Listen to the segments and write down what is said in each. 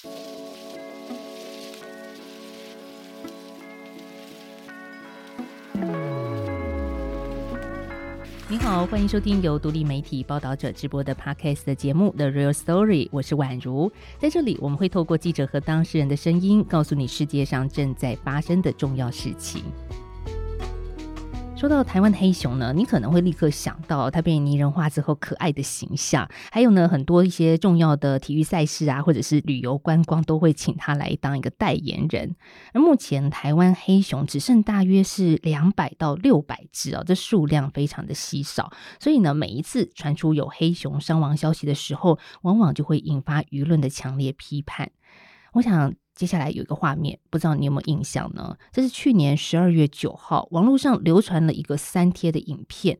你好，欢迎收听由独立媒体报道者直播的 Podcast 的节目《The Real Story》，我是宛如。在这里，我们会透过记者和当事人的声音，告诉你世界上正在发生的重要事情。说到台湾黑熊呢，你可能会立刻想到它被拟人化之后可爱的形象，还有呢，很多一些重要的体育赛事啊，或者是旅游观光都会请它来当一个代言人。而目前台湾黑熊只剩大约是两百到六百只哦，这数量非常的稀少，所以呢，每一次传出有黑熊伤亡消息的时候，往往就会引发舆论的强烈批判。我想。接下来有一个画面，不知道你有没有印象呢？这是去年十二月九号，网络上流传了一个三贴的影片，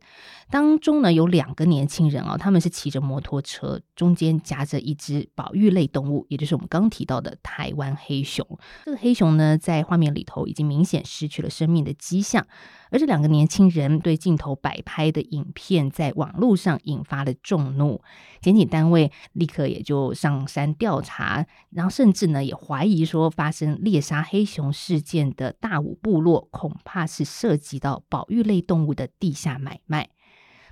当中呢有两个年轻人啊、他们是骑着摩托车，中间夹着一只保育类动物，也就是我们刚提到的台湾黑熊。这个黑熊呢，在画面里头已经明显失去了生命的迹象。而这两个年轻人对镜头摆拍的影片，在网络上引发了众怒，检警单位立刻也就上山调查，然后甚至呢也怀疑说，发生猎杀黑熊事件的大武部落，恐怕是涉及到保育类动物的地下买卖。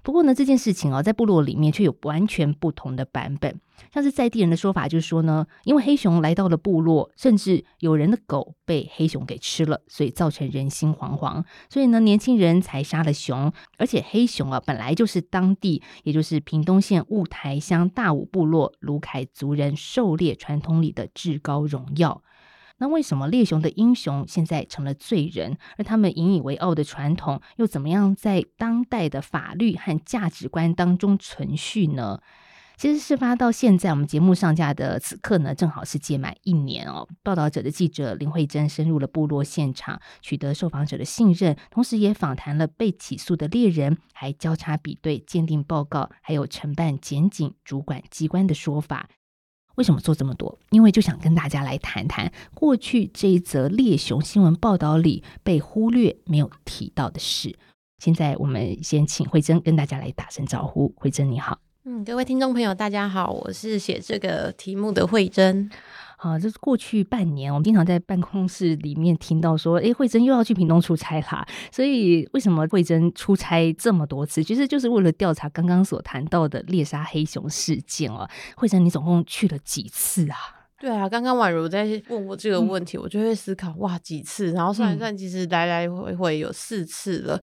不过呢，这件事情哦，在部落里面却有完全不同的版本。像是在地人的说法，就是说呢，因为黑熊来到了部落，甚至有人的狗被黑熊给吃了，所以造成人心惶惶，所以呢，年轻人才杀了熊。而且黑熊啊，本来就是当地，也就是屏东县雾台乡大武部落鲁凯族人狩猎传统里的至高荣耀。那为什么猎熊的英雄现在成了罪人，而他们引以为傲的传统又怎么样在当代的法律和价值观当中存续呢？其实事发到现在，我们节目上架的此刻呢，正好是届满一年哦。报道者的记者林慧珍深入了部落现场，取得受访者的信任，同时也访谈了被起诉的猎人，还交叉比对鉴定报告，还有承办检警主管机关的说法。为什么做这么多？因为就想跟大家来谈谈过去这一则猎熊新闻报道里被忽略、没有提到的事。现在我们先请慧珍跟大家来打声招呼。慧珍你好，嗯，各位听众朋友大家好，我是写这个题目的慧珍。啊，这是过去半年，我们经常在办公室里面听到说，诶，慧珍又要去屏东出差啦。所以，为什么慧珍出差这么多次？其实就是为了调查刚刚所谈到的猎杀黑熊事件哦。慧珍，你总共去了几次啊？对啊，刚刚宛如在问我这个问题，嗯、我就会思考，哇，几次？然后算一算，其实来来回回有四次了。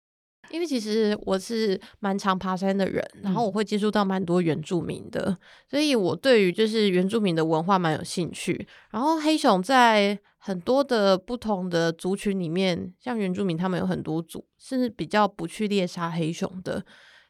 因为其实我是蛮常爬山的人，然后我会接触到蛮多原住民的，所以我对于就是原住民的文化蛮有兴趣。然后黑熊在很多的不同的族群里面，像原住民他们有很多族，甚至比较不去猎杀黑熊的。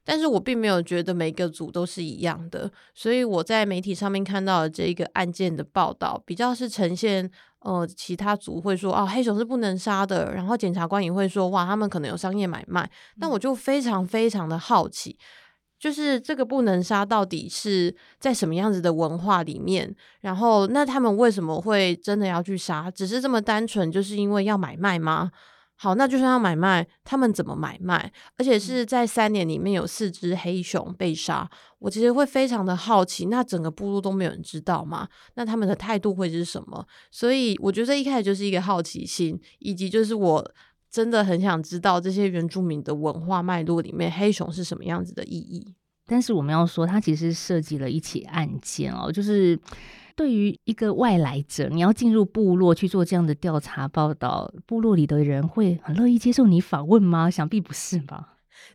但是我并没有觉得每个组都是一样的，所以我在媒体上面看到的这一个案件的报道，比较是呈现，呃，其他组会说，哦，黑熊是不能杀的，然后检察官也会说，哇，他们可能有商业买卖。但我就非常非常的好奇，就是这个不能杀到底是在什么样子的文化里面，然后那他们为什么会真的要去杀？只是这么单纯，就是因为要买卖吗？好，那就算要买卖，他们怎么买卖？而且是在三年里面有四只黑熊被杀，我其实会非常的好奇，那整个部落都没有人知道吗？那他们的态度会是什么？所以我觉得一开始就是一个好奇心，以及就是我真的很想知道这些原住民的文化脉络里面黑熊是什么样子的意义。但是我们要说，它其实涉及了一起案件哦，就是。对于一个外来者，你要进入部落去做这样的调查报道，部落里的人会很乐意接受你访问吗？想必不是吧？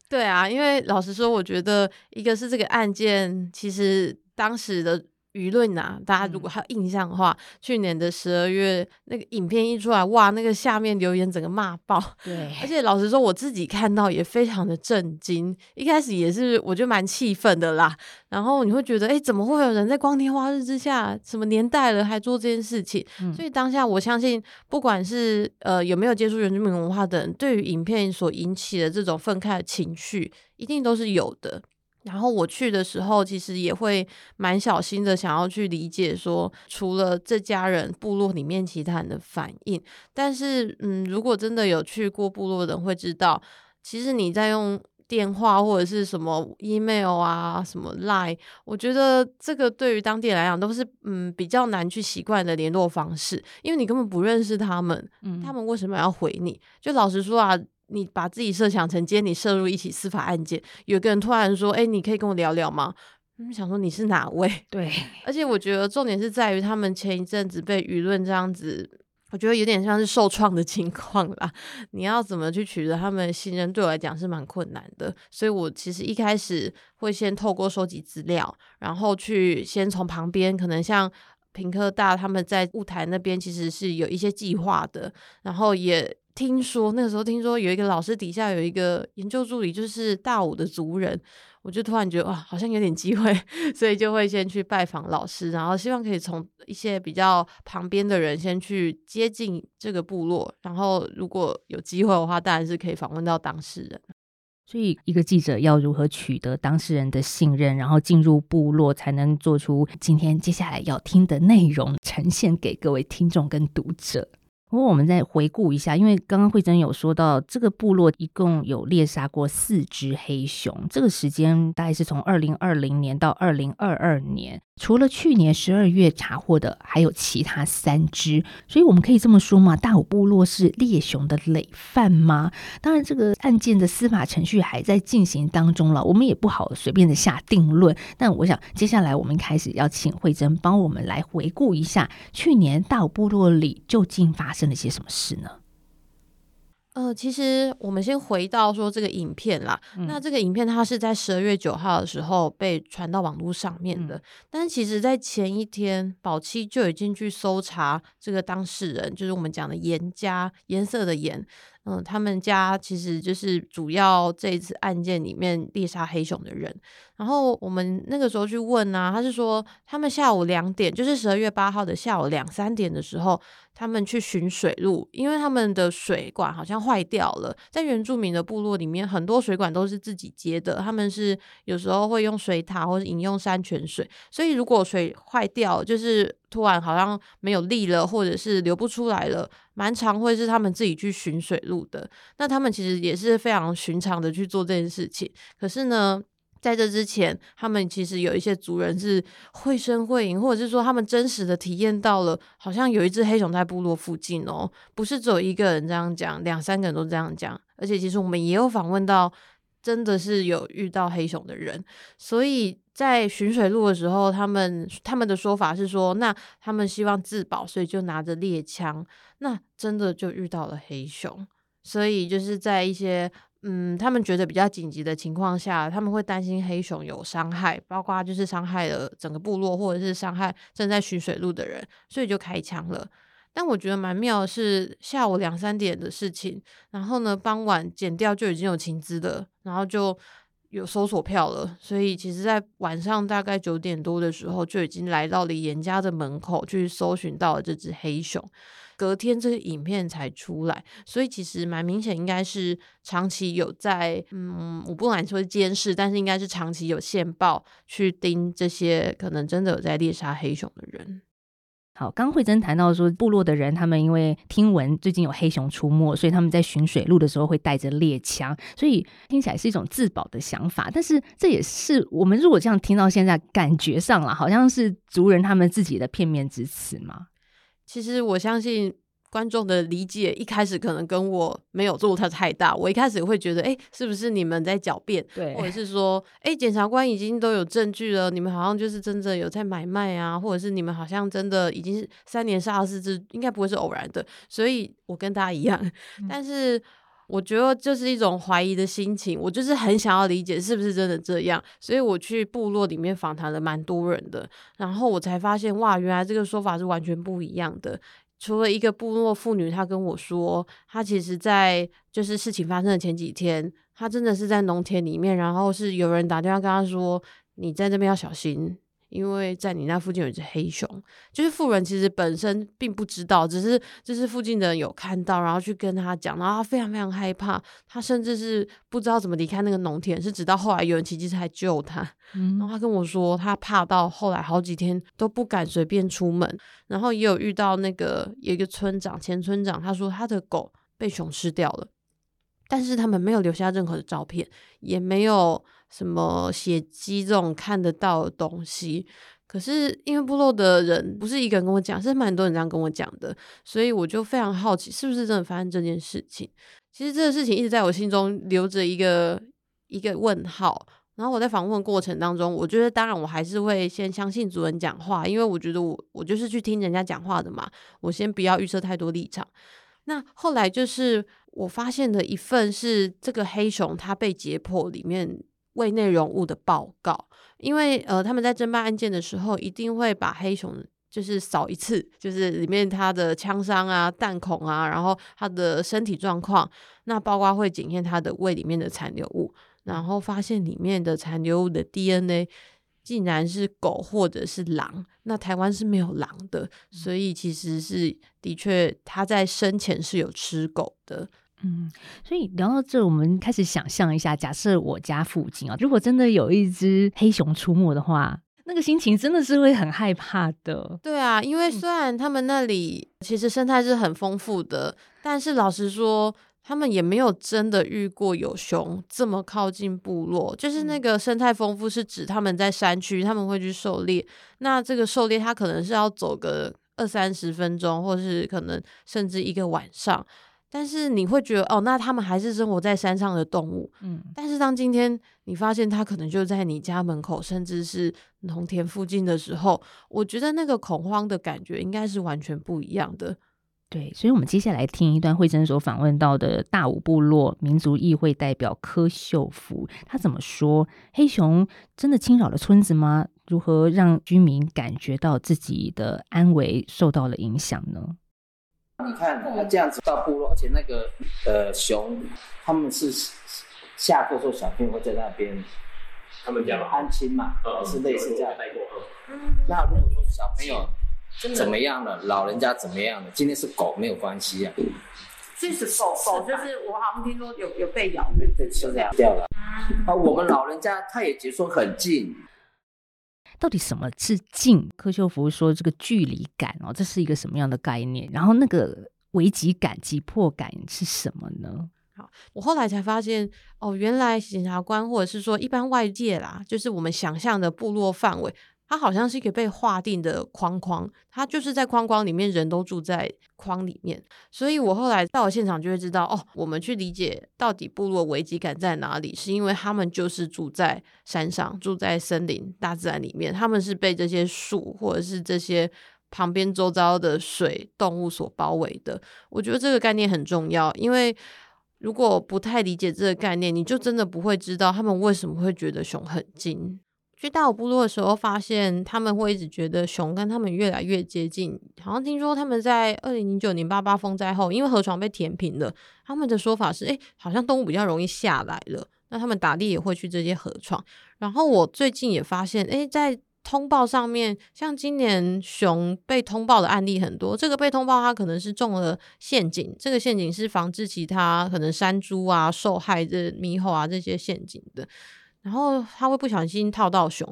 对啊，因为老实说，我觉得一个是这个案件，其实当时的。舆论呐、啊，大家如果还有印象的话，嗯、去年的十二月那个影片一出来，哇，那个下面留言整个骂爆。对，而且老实说，我自己看到也非常的震惊。一开始也是，我就蛮气愤的啦。然后你会觉得，哎，怎么会有人在光天化日之下，什么年代了还做这件事情？嗯、所以当下我相信，不管是呃有没有接触原住民文化的人，对于影片所引起的这种愤慨的情绪，一定都是有的。然后我去的时候，其实也会蛮小心的，想要去理解说，除了这家人部落里面其他人的反应。但是，嗯，如果真的有去过部落的人会知道，其实你在用电话或者是什么 email 啊，什么 line，我觉得这个对于当地人来讲都是嗯比较难去习惯的联络方式，因为你根本不认识他们，嗯，他们为什么要回你？就老实说啊，你把自己设想成今天你涉入一起司法案件，有个人突然说，哎，你可以跟我聊聊吗？嗯，想说你是哪位？对，而且我觉得重点是在于他们前一阵子被舆论这样子。我觉得有点像是受创的情况啦，你要怎么去取得他们的信任，对我来讲是蛮困难的。所以我其实一开始会先透过收集资料，然后去先从旁边，可能像屏科大他们在雾台那边其实是有一些计划的，然后也听说那个时候听说有一个老师底下有一个研究助理，就是大武的族人。我就突然觉得哇，好像有点机会，所以就会先去拜访老师，然后希望可以从一些比较旁边的人先去接近这个部落，然后如果有机会的话，当然是可以访问到当事人。所以，一个记者要如何取得当事人的信任，然后进入部落，才能做出今天接下来要听的内容，呈现给各位听众跟读者。不过我们再回顾一下，因为刚刚惠珍有说到，这个部落一共有猎杀过四只黑熊，这个时间大概是从二零二零年到二零二二年。除了去年十二月查获的，还有其他三只，所以我们可以这么说嘛？大武部落是猎熊的累犯吗？当然，这个案件的司法程序还在进行当中了，我们也不好随便的下定论。但我想，接下来我们开始要请惠珍帮我们来回顾一下，去年大武部落里究竟发生了些什么事呢？呃，其实我们先回到说这个影片啦。嗯、那这个影片它是在十二月九号的时候被传到网络上面的，嗯、但是其实在前一天，保七就已经去搜查这个当事人，就是我们讲的颜家，颜色的颜。嗯，他们家其实就是主要这一次案件里面猎杀黑熊的人。然后我们那个时候去问啊，他是说他们下午两点，就是十二月八号的下午两三点的时候，他们去巡水路，因为他们的水管好像坏掉了。在原住民的部落里面，很多水管都是自己接的，他们是有时候会用水塔或者饮用山泉水，所以如果水坏掉，就是。突然好像没有力了，或者是流不出来了，蛮常会是他们自己去寻水路的。那他们其实也是非常寻常的去做这件事情。可是呢，在这之前，他们其实有一些族人是会声会影，或者是说他们真实的体验到了，好像有一只黑熊在部落附近哦，不是只有一个人这样讲，两三个人都这样讲。而且其实我们也有访问到，真的是有遇到黑熊的人，所以。在巡水路的时候，他们他们的说法是说，那他们希望自保，所以就拿着猎枪。那真的就遇到了黑熊，所以就是在一些嗯，他们觉得比较紧急的情况下，他们会担心黑熊有伤害，包括就是伤害了整个部落，或者是伤害正在巡水路的人，所以就开枪了。但我觉得蛮妙的是下午两三点的事情，然后呢，傍晚剪掉就已经有情资了，然后就。有搜索票了，所以其实，在晚上大概九点多的时候，就已经来到了严家的门口去搜寻到了这只黑熊。隔天这个影片才出来，所以其实蛮明显，应该是长期有在，嗯，我不敢说监视，但是应该是长期有线报去盯这些可能真的有在猎杀黑熊的人。好，刚慧珍谈到说，部落的人他们因为听闻最近有黑熊出没，所以他们在巡水路的时候会带着猎枪，所以听起来是一种自保的想法。但是这也是我们如果这样听到现在，感觉上了好像是族人他们自己的片面之词嘛。其实我相信。观众的理解一开始可能跟我没有落差太大，我一开始会觉得，哎，是不是你们在狡辩？对，或者是说，哎，检察官已经都有证据了，你们好像就是真的有在买卖啊，或者是你们好像真的已经是三年杀了四只，应该不会是偶然的。所以我跟大家一样，嗯、但是我觉得就是一种怀疑的心情，我就是很想要理解是不是真的这样，所以我去部落里面访谈了蛮多人的，然后我才发现，哇，原来这个说法是完全不一样的。除了一个部落妇女，她跟我说，她其实，在就是事情发生的前几天，她真的是在农田里面，然后是有人打电话跟她说：“你在这边要小心。”因为在你那附近有一只黑熊，就是富人其实本身并不知道，只是就是附近的人有看到，然后去跟他讲，然后他非常非常害怕，他甚至是不知道怎么离开那个农田，是直到后来有人骑机车来救他，嗯，然后他跟我说，他怕到后来好几天都不敢随便出门，然后也有遇到那个有一个村长，前村长，他说他的狗被熊吃掉了。但是他们没有留下任何的照片，也没有什么血迹这种看得到的东西。可是因为部落的人不是一个人跟我讲，是蛮多人这样跟我讲的，所以我就非常好奇，是不是真的发生这件事情？其实这个事情一直在我心中留着一个一个问号。然后我在访问过程当中，我觉得当然我还是会先相信主人讲话，因为我觉得我我就是去听人家讲话的嘛，我先不要预设太多立场。那后来就是我发现的一份是这个黑熊它被解剖里面胃内容物的报告，因为呃他们在侦办案件的时候一定会把黑熊就是扫一次，就是里面它的枪伤啊、弹孔啊，然后它的身体状况，那包括会检验它的胃里面的残留物。然后发现里面的残留物的 DNA 竟然是狗或者是狼，那台湾是没有狼的，所以其实是的确他在生前是有吃狗的。嗯，所以聊到这，我们开始想象一下，假设我家附近啊，如果真的有一只黑熊出没的话，那个心情真的是会很害怕的。对啊，因为虽然他们那里其实生态是很丰富的，但是老实说。他们也没有真的遇过有熊这么靠近部落，就是那个生态丰富是指他们在山区，他们会去狩猎。那这个狩猎，他可能是要走个二三十分钟，或是可能甚至一个晚上。但是你会觉得，哦，那他们还是生活在山上的动物。嗯，但是当今天你发现它可能就在你家门口，甚至是农田附近的时候，我觉得那个恐慌的感觉应该是完全不一样的。对，所以，我们接下来听一段慧珍所访问到的大武部落民族议会代表柯秀福，他怎么说？黑熊真的侵扰了村子吗？如何让居民感觉到自己的安危受到了影响呢？你看，他这样子到部落，而且那个呃熊，他们是下课时候小朋友会在那边，他们讲安亲嘛，嗯、是类似这样。嗯、那如果说小朋友。怎么样了？老人家怎么样了？今天是狗没有关系啊。这是狗狗就是我好像听说有有被咬，被被吃掉了。啊，我们老人家他也觉得说很近。到底什么是近？柯秀福说这个距离感哦，这是一个什么样的概念？然后那个危机感、急迫感是什么呢？好，我后来才发现哦，原来检察官或者是说一般外界啦，就是我们想象的部落范围。它好像是一个被划定的框框，它就是在框框里面，人都住在框里面。所以我后来到了现场就会知道，哦，我们去理解到底部落危机感在哪里，是因为他们就是住在山上，住在森林、大自然里面，他们是被这些树或者是这些旁边周遭的水、动物所包围的。我觉得这个概念很重要，因为如果不太理解这个概念，你就真的不会知道他们为什么会觉得熊很近。去大武部落的时候，发现他们会一直觉得熊跟他们越来越接近。好像听说他们在二零零九年八八风灾后，因为河床被填平了，他们的说法是：哎，好像动物比较容易下来了。那他们打猎也会去这些河床。然后我最近也发现，哎，在通报上面，像今年熊被通报的案例很多。这个被通报，它可能是中了陷阱。这个陷阱是防治其他可能山猪啊受害的猕猴啊这些陷阱的。然后它会不小心套到熊，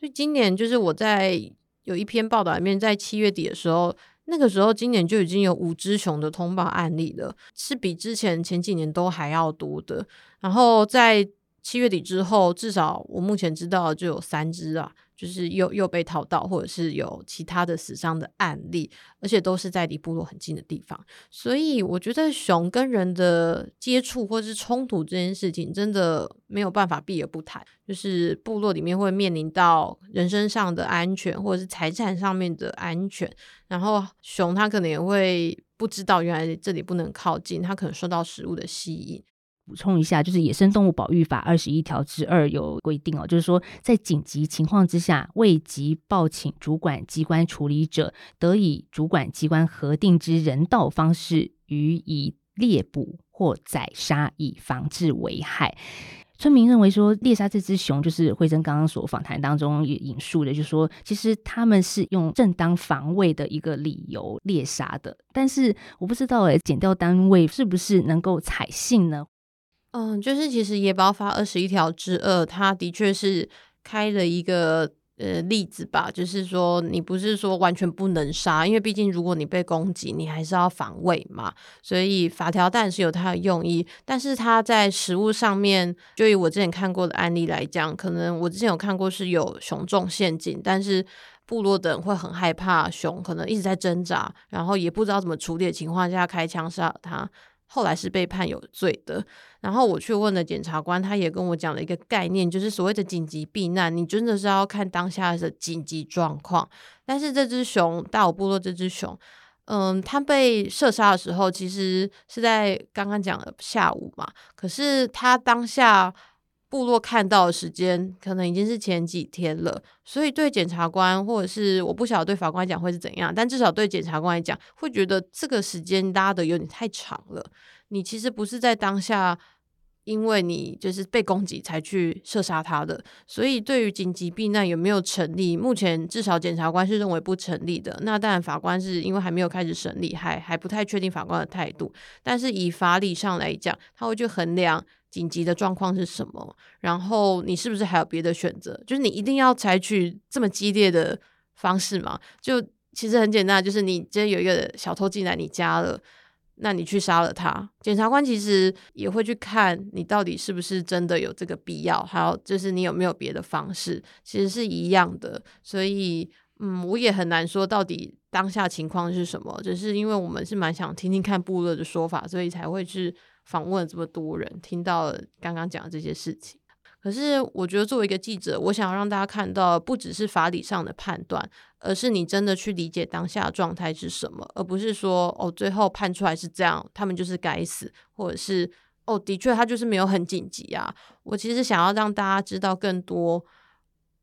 所以今年就是我在有一篇报道里面，在七月底的时候，那个时候今年就已经有五只熊的通报案例了，是比之前前几年都还要多的。然后在七月底之后，至少我目前知道就有三只啊。就是又又被套到，或者是有其他的死伤的案例，而且都是在离部落很近的地方，所以我觉得熊跟人的接触或是冲突这件事情，真的没有办法避而不谈。就是部落里面会面临到人身上的安全，或者是财产上面的安全，然后熊它可能也会不知道原来这里不能靠近，它可能受到食物的吸引。补充一下，就是《野生动物保育法》二十一条之二有规定哦，就是说在紧急情况之下，未及报请主管机关处理者，得以主管机关核定之人道方式予以猎捕或宰杀，以防治危害。村民认为说，猎杀这只熊，就是慧珍刚刚所访谈当中引述的，就是说其实他们是用正当防卫的一个理由猎杀的，但是我不知道诶，检调单位是不是能够采信呢？嗯，就是其实野保法二十一条之二，它的确是开了一个呃例子吧，就是说你不是说完全不能杀，因为毕竟如果你被攻击，你还是要防卫嘛。所以法条当然是有它的用意，但是它在实务上面，就以我之前看过的案例来讲，可能我之前有看过是有熊中陷阱，但是部落的人会很害怕熊，可能一直在挣扎，然后也不知道怎么处理的情况下开枪杀了他。后来是被判有罪的，然后我去问了检察官，他也跟我讲了一个概念，就是所谓的紧急避难，你真的是要看当下的紧急状况。但是这只熊，大武部落这只熊，嗯，它被射杀的时候，其实是在刚刚讲的下午嘛，可是它当下。部落看到的时间可能已经是前几天了，所以对检察官或者是我不晓得对法官来讲会是怎样，但至少对检察官来讲会觉得这个时间拉得有点太长了。你其实不是在当下，因为你就是被攻击才去射杀他的，所以对于紧急避难有没有成立，目前至少检察官是认为不成立的。那当然法官是因为还没有开始审理，还还不太确定法官的态度，但是以法理上来讲，他会去衡量。紧急的状况是什么？然后你是不是还有别的选择？就是你一定要采取这么激烈的方式吗？就其实很简单，就是你今天有一个小偷进来你家了，那你去杀了他。检察官其实也会去看你到底是不是真的有这个必要，还有就是你有没有别的方式，其实是一样的。所以，嗯，我也很难说到底当下情况是什么，只是因为我们是蛮想听听看部落的说法，所以才会去。访问了这么多人，听到了刚刚讲的这些事情。可是，我觉得作为一个记者，我想要让大家看到，不只是法理上的判断，而是你真的去理解当下的状态是什么，而不是说哦，最后判出来是这样，他们就是该死，或者是哦，的确他就是没有很紧急啊。我其实想要让大家知道更多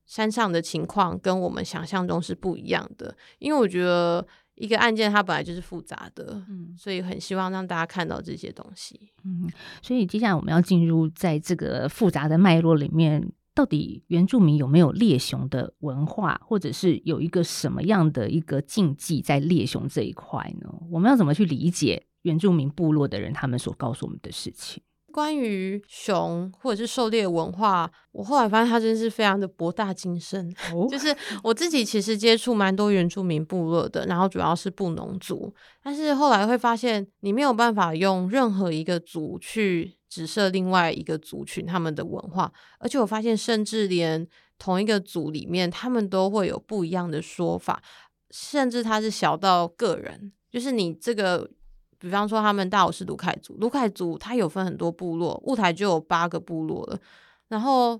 山上的情况跟我们想象中是不一样的，因为我觉得。一个案件它本来就是复杂的，嗯，所以很希望让大家看到这些东西，嗯，所以接下来我们要进入在这个复杂的脉络里面，到底原住民有没有猎熊的文化，或者是有一个什么样的一个禁忌在猎熊这一块呢？我们要怎么去理解原住民部落的人他们所告诉我们的事情？关于熊或者是狩猎文化，我后来发现它真是非常的博大精深。哦、就是我自己其实接触蛮多原住民部落的，然后主要是布农族，但是后来会发现你没有办法用任何一个族去指涉另外一个族群他们的文化，而且我发现甚至连同一个族里面，他们都会有不一样的说法，甚至它是小到个人，就是你这个。比方说，他们大武是卢凯族，卢凯族它有分很多部落，雾台就有八个部落了。然后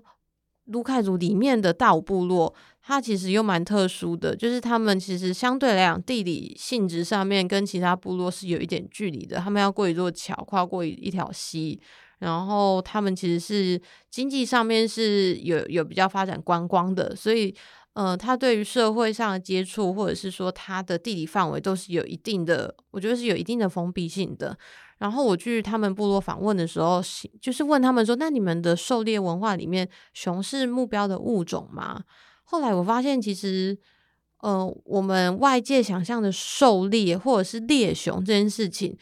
卢凯族里面的大武部落，它其实又蛮特殊的，就是他们其实相对来讲，地理性质上面跟其他部落是有一点距离的。他们要过一座桥，跨过一一条溪，然后他们其实是经济上面是有有比较发展观光的，所以。呃，他对于社会上的接触，或者是说他的地理范围，都是有一定的，我觉得是有一定的封闭性的。然后我去他们部落访问的时候，就是问他们说：“那你们的狩猎文化里面，熊是目标的物种吗？”后来我发现，其实，呃，我们外界想象的狩猎或者是猎熊这件事情。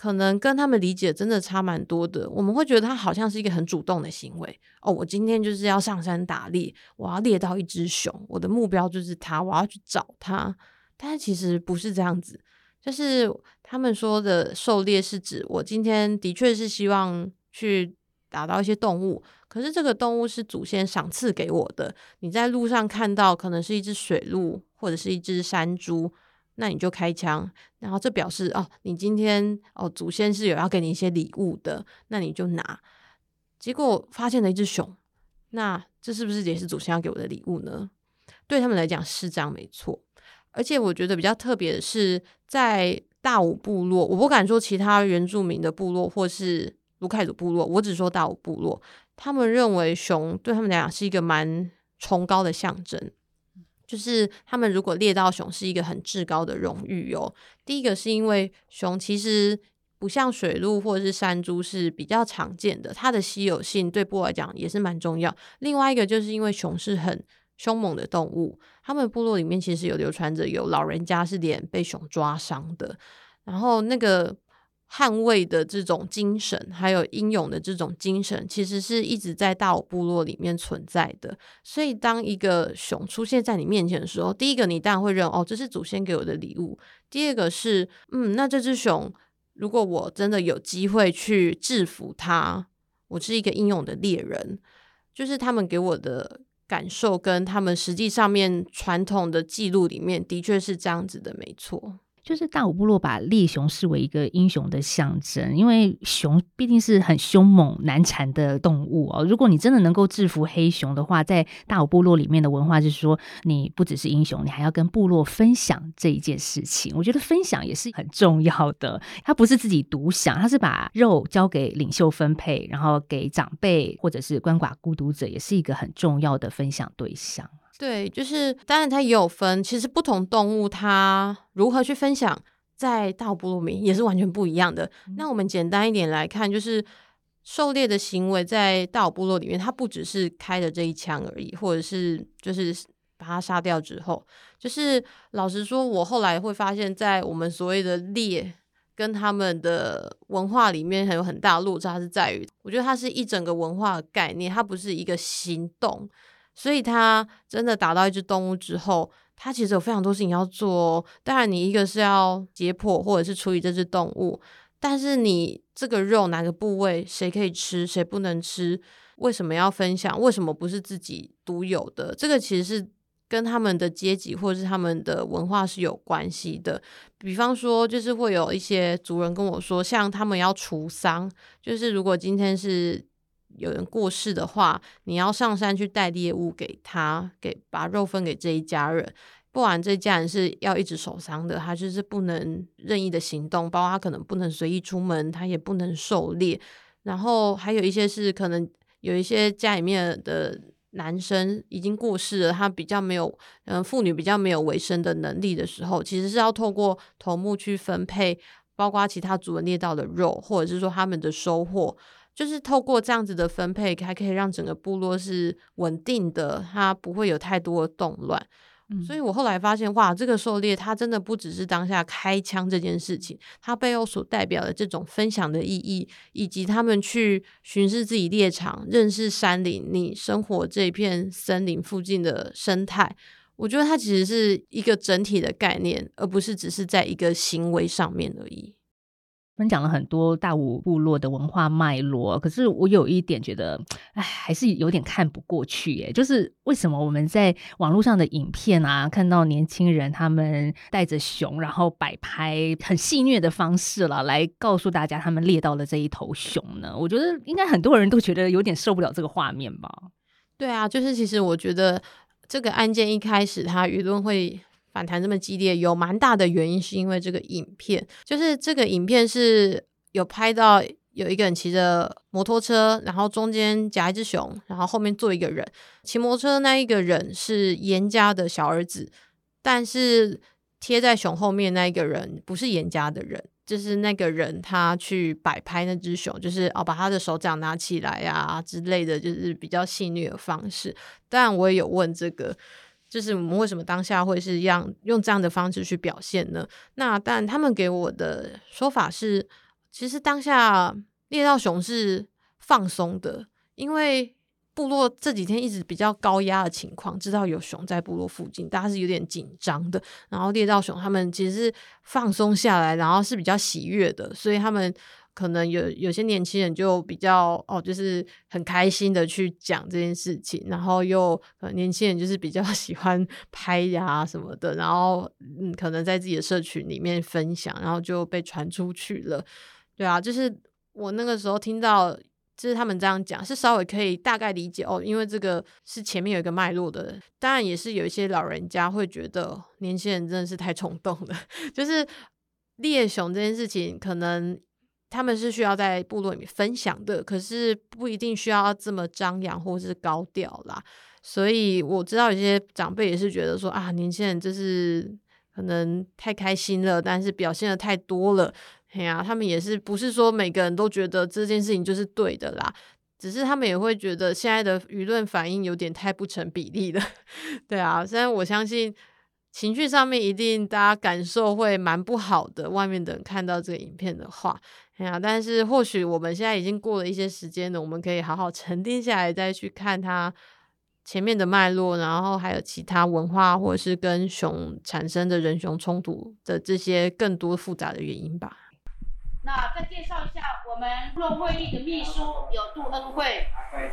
可能跟他们理解真的差蛮多的。我们会觉得他好像是一个很主动的行为哦。我今天就是要上山打猎，我要猎到一只熊，我的目标就是它，我要去找它。但是其实不是这样子，就是他们说的狩猎是指我今天的确是希望去打到一些动物，可是这个动物是祖先赏赐给我的。你在路上看到可能是一只水鹿或者是一只山猪。那你就开枪，然后这表示哦，你今天哦，祖先是有要给你一些礼物的，那你就拿。结果发现了一只熊，那这是不是也是祖先要给我的礼物呢？对他们来讲是这样，没错。而且我觉得比较特别的是，在大武部落，我不敢说其他原住民的部落或是鲁凯族部落，我只说大武部落，他们认为熊对他们来讲是一个蛮崇高的象征。就是他们如果猎到熊是一个很至高的荣誉哦。第一个是因为熊其实不像水鹿或者是山猪是比较常见的，它的稀有性对部落来讲也是蛮重要。另外一个就是因为熊是很凶猛的动物，他们部落里面其实有流传着有老人家是脸被熊抓伤的，然后那个捍卫的这种精神，还有英勇的这种精神，其实是一直在大武部落里面存在的。所以，当一个熊出现在你面前的时候，第一个你当然会认哦，这是祖先给我的礼物。第二个是，嗯，那这只熊，如果我真的有机会去制服它，我是一个英勇的猎人，就是他们给我的。感受跟他们实际上面传统的记录里面，的确是这样子的，没错。就是大武部落把猎熊视为一个英雄的象征，因为熊毕竟是很凶猛难缠的动物哦。如果你真的能够制服黑熊的话，在大武部落里面的文化就是说，你不只是英雄，你还要跟部落分享这一件事情。我觉得分享也是很重要的，他不是自己独享，他是把肉交给领袖分配，然后给长辈或者是鳏寡孤独者，也是一个很重要的分享对象。对，就是当然，它也有分。其实不同动物它如何去分享，在大武部落里面也是完全不一样的。嗯。那我们简单一点来看，就是狩猎的行为在大武部落里面，它不只是开的这一枪而已，或者是就是把它杀掉之后，就是老实说，我后来会发现，在我们所谓的猎跟他们的文化里面，还有很大的落差，是在于，我觉得它是一整个文化的概念，它不是一个行动。所以，他真的打到一只动物之后，他其实有非常多事情要做哦。当然，你一个是要解剖或者是处理这只动物，但是你这个肉哪个部位谁可以吃，谁不能吃？为什么要分享？为什么不是自己独有的？这个其实是跟他们的阶级或者是他们的文化是有关系的。比方说，就是会有一些族人跟我说，像他们要除丧，就是如果今天是。有人过世的话，你要上山去带猎物给他，给把肉分给这一家人。不然这家人是要一直守丧的，他就是不能任意的行动，包括他可能不能随意出门，他也不能狩猎。然后还有一些是可能有一些家里面的男生已经过世了，他比较没有，嗯，妇女比较没有维生的能力的时候，其实是要透过头目去分配，包括其他族人猎到的肉，或者是说他们的收获。就是透过这样子的分配，还可以让整个部落是稳定的，它不会有太多的动乱。嗯，所以我后来发现，哇，这个狩猎它真的不只是当下开枪这件事情，它背后所代表的这种分享的意义，以及他们去巡视自己猎场、认识山林、你生活这一片森林附近的生态，我觉得它其实是一个整体的概念，而不是只是在一个行为上面而已。我们讲了很多大武部落的文化脉络，可是我有一点觉得，哎，还是有点看不过去耶。就是为什么我们在网络上的影片啊，看到年轻人他们带着熊，然后摆拍很戏谑的方式了，来告诉大家他们猎到了这一头熊呢？我觉得应该很多人都觉得有点受不了这个画面吧。对啊，就是其实我觉得这个案件一开始，他舆论会。反弹这么激烈，有蛮大的原因是因为这个影片，就是这个影片是有拍到有一个人骑着摩托车，然后中间夹一只熊，然后后面坐一个人。骑摩托车那一个人是严家的小儿子，但是贴在熊后面那一个人不是严家的人，就是那个人他去摆拍那只熊，就是哦把他的手掌拿起来啊之类的，就是比较戏谑的方式。当然我也有问这个。就是我们为什么当下会是样用这样的方式去表现呢？那但他们给我的说法是，其实当下猎到熊是放松的，因为部落这几天一直比较高压的情况，知道有熊在部落附近，大家是有点紧张的。然后猎到熊，他们其实是放松下来，然后是比较喜悦的，所以他们。可能有有些年轻人就比较哦，就是很开心的去讲这件事情，然后又呃年轻人就是比较 喜欢拍呀什么的，然后嗯可能在自己的社群里面分享，然后就被传出去了。对啊，就是我那个时候听到，就是他们这样讲，是稍微可以大概理解哦，因为这个是前面有一个脉络的。当然也是有一些老人家会觉得年轻人真的是太冲动了，就是猎熊这件事情可能。他们是需要在部落里面分享的，可是不一定需要这么张扬或是高调啦。所以我知道有些长辈也是觉得说啊，年轻人就是可能太开心了，但是表现得太多了。哎呀，他们也是不是说每个人都觉得这件事情就是对的啦，只是他们也会觉得现在的舆论反应有点太不成比例了。对啊，虽然我相信情绪上面一定大家感受会蛮不好的。外面的人看到这个影片的话，哎呀，但是或许我们现在已经过了一些时间了，我们可以好好沉淀下来，再去看它前面的脉络，然后还有其他文化或者是跟熊产生的人熊冲突的这些更多复杂的原因吧。那再介绍一下我们部落会议的秘书有杜恩惠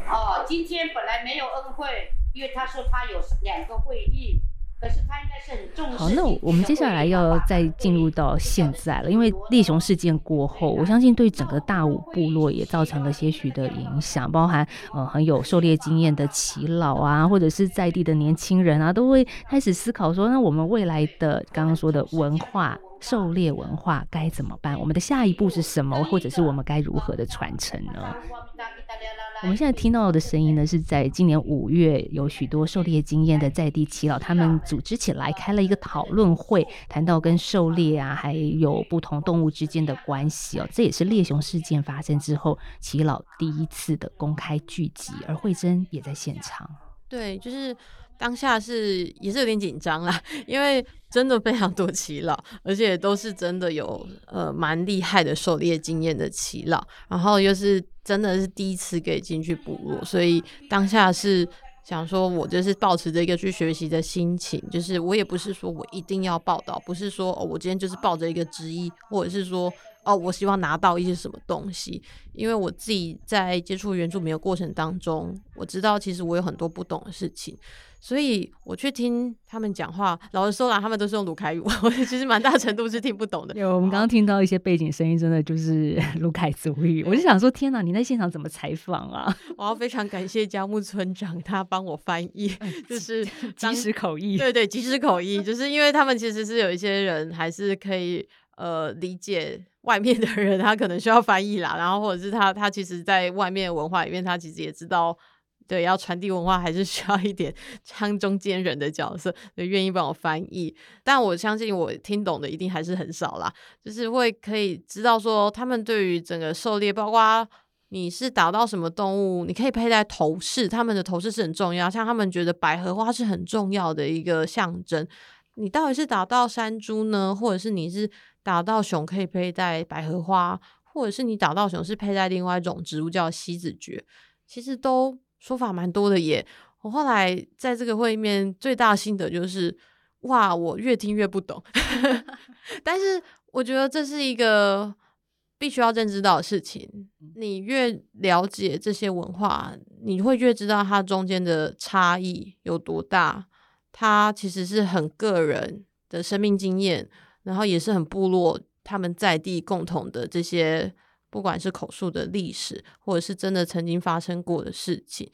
哦，今天本来没有恩惠，因为他说他有两个会议。可是他应该是很重视。好，那我们接下来要再进入到现在了，因为猎熊事件过后，我相信对整个大武部落也造成了些许的影响，包含呃很有狩猎经验的耆老啊，或者是在地的年轻人啊，都会开始思考说，那我们未来的刚刚说的文化，狩猎文化该怎么办？我们的下一步是什么？或者是我们该如何的传承呢？我们现在听到的声音呢，是在今年五月，有许多狩猎经验的在地耆老，他们组织起来开了一个讨论会，谈到跟狩猎啊，还有不同动物之间的关系哦。这也是猎熊事件发生之后，耆老第一次的公开聚集，而慧珍也在现场。对，就是。当下是也是有点紧张啦，因为真的非常多耆老，而且都是真的有呃蛮厉害的狩猎经验的耆老，然后又是真的是第一次可以进去部落，所以当下是想说，我就是抱持着一个去学习的心情，就是我也不是说我一定要报道，不是说哦我今天就是抱着一个质疑，或者是说。哦，我希望拿到一些什么东西，因为我自己在接触原住民的过程当中，我知道其实我有很多不懂的事情，所以我去听他们讲话。老实说啦，他们都是用鲁凯语，我其实蛮大程度是听不懂的。有，我们刚刚听到一些背景声音，真的就是 鲁凯族语。我就想说，天哪，你在现场怎么采访啊？我要非常感谢佳木村长，他帮我翻译，就是即时口译。对对，即时口译，就是因为他们其实是有一些人还是可以呃理解。外面的人他可能需要翻译啦，然后或者是他他其实，在外面文化里面，他其实也知道，对，要传递文化还是需要一点 像中间人的角色，就愿意帮我翻译。但我相信我听懂的一定还是很少啦，就是会可以知道说，他们对于整个狩猎，包括你是打到什么动物，你可以佩戴头饰，他们的头饰是很重要，像他们觉得百合花是很重要的一个象征。你到底是打到山猪呢，或者是你是？打到熊可以佩戴百合花，或者是你打到熊是佩戴另外一种植物叫西子蕨，其实都说法蛮多的耶。我后来在这个会里面最大的心得就是，哇，我越听越不懂。但是我觉得这是一个必须要认知到的事情。你越了解这些文化，你会越知道它中间的差异有多大。它其实是很个人的生命经验。然后也是很部落，他们在地共同的这些，不管是口述的历史，或者是真的曾经发生过的事情，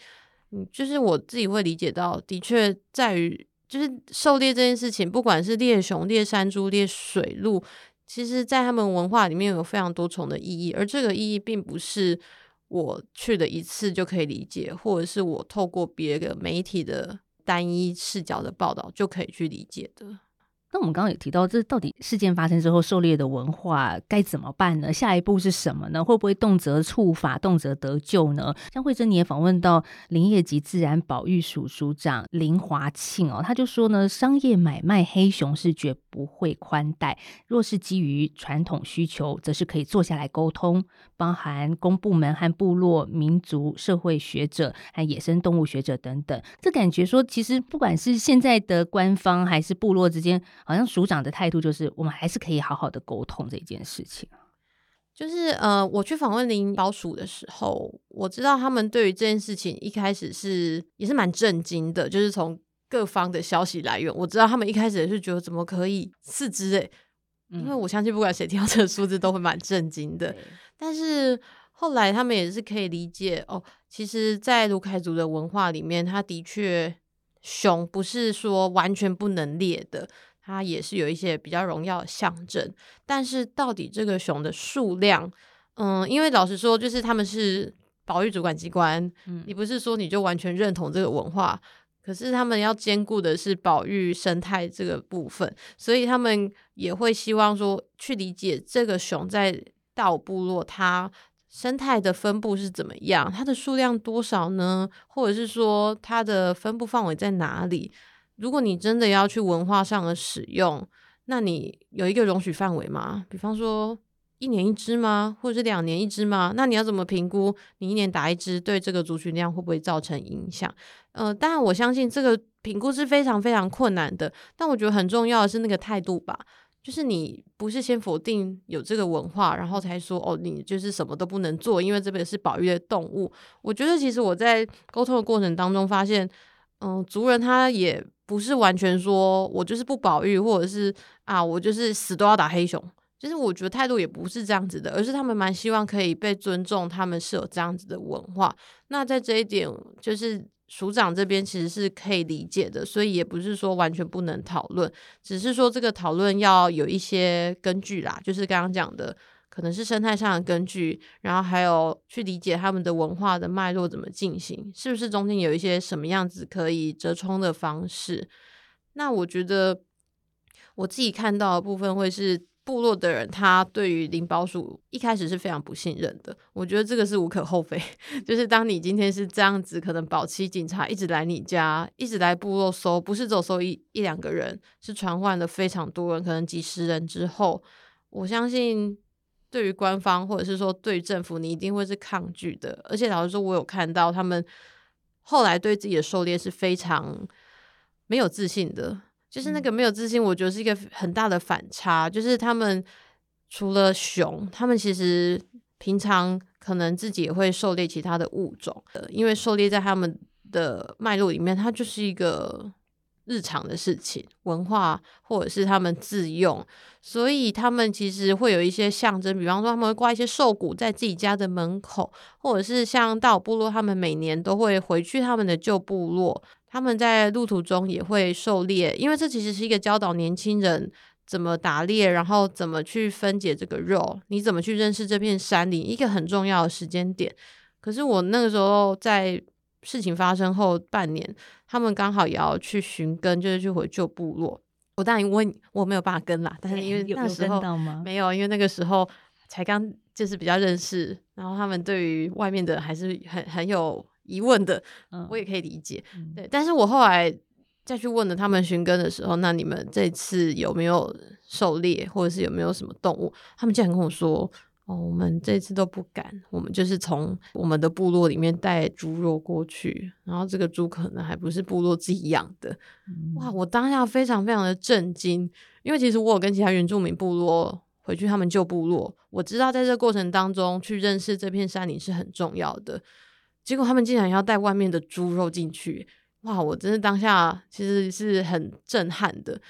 嗯，就是我自己会理解到，的确在于，就是狩猎这件事情，不管是猎熊、猎山猪、猎水鹿，其实在他们文化里面有非常多重的意义，而这个意义并不是我去了一次就可以理解，或者是我透过别个媒体的单一视角的报道就可以去理解的。那我们刚刚也提到，这到底事件发生之后，狩猎的文化该怎么办呢？下一步是什么呢？会不会动辄处罚，动辄得救呢？像慧珍，你也访问到林业及自然保育署署长林华庆哦，他就说呢，商业买卖黑熊是绝不会宽待，若是基于传统需求，则是可以坐下来沟通，包含公部门和部落、民族、社会学者和野生动物学者等等。这感觉说，其实不管是现在的官方还是部落之间。好像署长的态度就是，我们还是可以好好的沟通这件事情。就是呃，我去访问林保署的时候，我知道他们对于这件事情一开始是也是蛮震惊的。就是从各方的消息来源，我知道他们一开始也是觉得怎么可以四只诶，因为我相信不管谁听到这个数字都会蛮震惊的。但是后来他们也是可以理解哦，其实，在鲁凯族的文化里面，他的确熊不是说完全不能猎的。它也是有一些比较荣耀的象征，但是到底这个熊的数量，嗯，因为老实说，就是他们是保育主管机关，嗯，你不是说你就完全认同这个文化，可是他们要兼顾的是保育生态这个部分，所以他们也会希望说去理解这个熊在大武部落它生态的分布是怎么样，它的数量多少呢？或者是说它的分布范围在哪里？如果你真的要去文化上的使用，那你有一个容许范围吗？比方说一年一支吗？或者是两年一支吗？那你要怎么评估你一年打一支对这个族群量会不会造成影响？呃，当然我相信这个评估是非常非常困难的，但我觉得很重要的是那个态度吧。就是你不是先否定有这个文化，然后才说哦，你就是什么都不能做，因为这边是保育的动物。我觉得其实我在沟通的过程当中发现，嗯、族人他也不是完全说我就是不保育，或者是啊，我就是死都要打黑熊。其实我觉得态度也不是这样子的，而是他们蛮希望可以被尊重，他们是有这样子的文化。那在这一点，就是。署长这边其实是可以理解的，所以也不是说完全不能讨论，只是说这个讨论要有一些根据啦，就是刚刚讲的，可能是生态上的根据，然后还有去理解他们的文化的脉络怎么进行，是不是中间有一些什么样子可以折冲的方式？那我觉得我自己看到的部分会是。部落的人，他对于林保署一开始是非常不信任的。我觉得这个是无可厚非，就是当你今天是这样子，可能保期警察一直来你家，一直来部落搜，不是只有搜一一两个人，是传唤了非常多人，可能几十人之后，我相信对于官方或者是说对于政府，你一定会是抗拒的。而且老实说，我有看到他们后来对自己的狩猎是非常没有自信的。就是那个没有自信，我觉得是一个很大的反差。就是他们除了熊，他们其实平常可能自己也会狩猎其他的物种的，因为狩猎在他们的脉络里面，它就是一个日常的事情，文化或者是他们自用，所以他们其实会有一些象征，比方说他们会挂一些兽骨在自己家的门口，或者是像大部落，他们每年都会回去他们的旧部落。他们在路途中也会狩猎，因为这其实是一个教导年轻人怎么打猎，然后怎么去分解这个肉，你怎么去认识这片山林，一个很重要的时间点。可是我那个时候在事情发生后半年，他们刚好也要去寻根，就是去回旧部落。我当然我我没有办法跟啦，但是因为 那时候没有，因为那个时候才刚就是比较认识，然后他们对于外面的还是很很有。疑问的，我也可以理解，嗯、对。但是我后来再去问了他们寻根的时候，那你们这次有没有狩猎，或者是有没有什么动物？他们竟然跟我说：“哦，我们这次都不敢，我们就是从我们的部落里面带猪肉过去，然后这个猪可能还不是部落自己养的。嗯”哇！我当下非常非常的震惊，因为其实我有跟其他原住民部落回去他们旧部落，我知道在这个过程当中去认识这片山林是很重要的。结果他们竟然要带外面的猪肉进去，哇！我真的当下其实是很震撼的。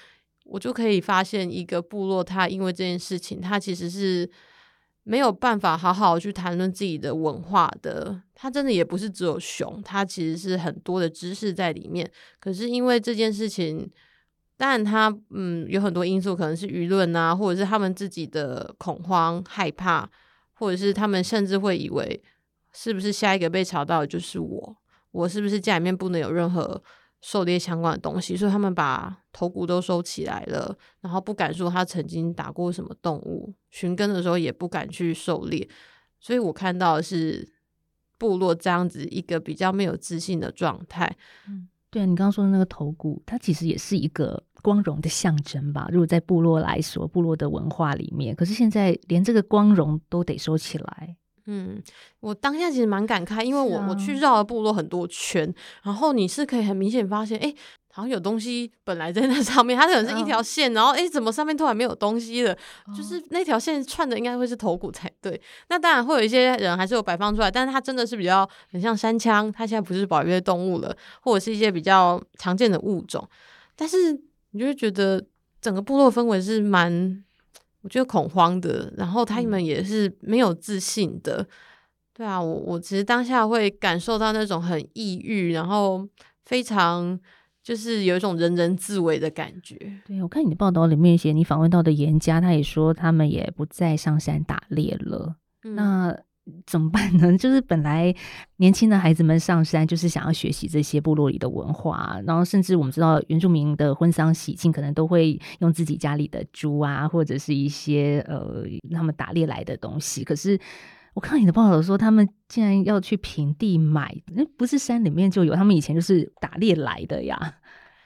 我就可以发现一个部落，他因为这件事情，他其实是没有办法好好去谈论自己的文化的。他真的也不是只有熊，他其实是很多的知识在里面。可是因为这件事情，当然他嗯有很多因素，可能是舆论啊，或者是他们自己的恐慌、害怕，或者是他们甚至会以为。是不是下一个被吵到的就是我？我是不是家里面不能有任何狩猎相关的东西？所以他们把头骨都收起来了，然后不敢说他曾经打过什么动物，寻根的时候也不敢去狩猎。所以我看到的是部落这样子一个比较没有自信的状态。嗯，对啊，你刚刚说的那个头骨，它其实也是一个光荣的象征吧？如果在部落来说，部落的文化里面，可是现在连这个光荣都得收起来。嗯，我当下其实蛮感慨，因为我、啊、我去绕了部落很多圈，然后你是可以很明显发现，哎，好像有东西本来在那上面，它可能是一条线，然后哎，怎么上面突然没有东西了？哦、就是那条线串的应该会是头骨才对。那当然会有一些人还是有摆放出来，但是它真的是比较很像山羌，它现在不是保育类动物了，或者是一些比较常见的物种，但是你就会觉得整个部落氛围是蛮。我觉得恐慌的，然后他们也是没有自信的，嗯、对啊，我我其实当下会感受到那种很抑郁，然后非常就是有一种人人自危的感觉。对，我看你的报道里面写，你访问到的严家，他也说他们也不再上山打猎了。嗯、那。怎么办呢？就是本来年轻的孩子们上山，就是想要学习这些部落里的文化，然后甚至我们知道原住民的婚丧喜庆，可能都会用自己家里的猪啊，或者是一些呃他们打猎来的东西。可是我看到你的报道说，他们竟然要去平地买，那不是山里面就有，他们以前就是打猎来的呀。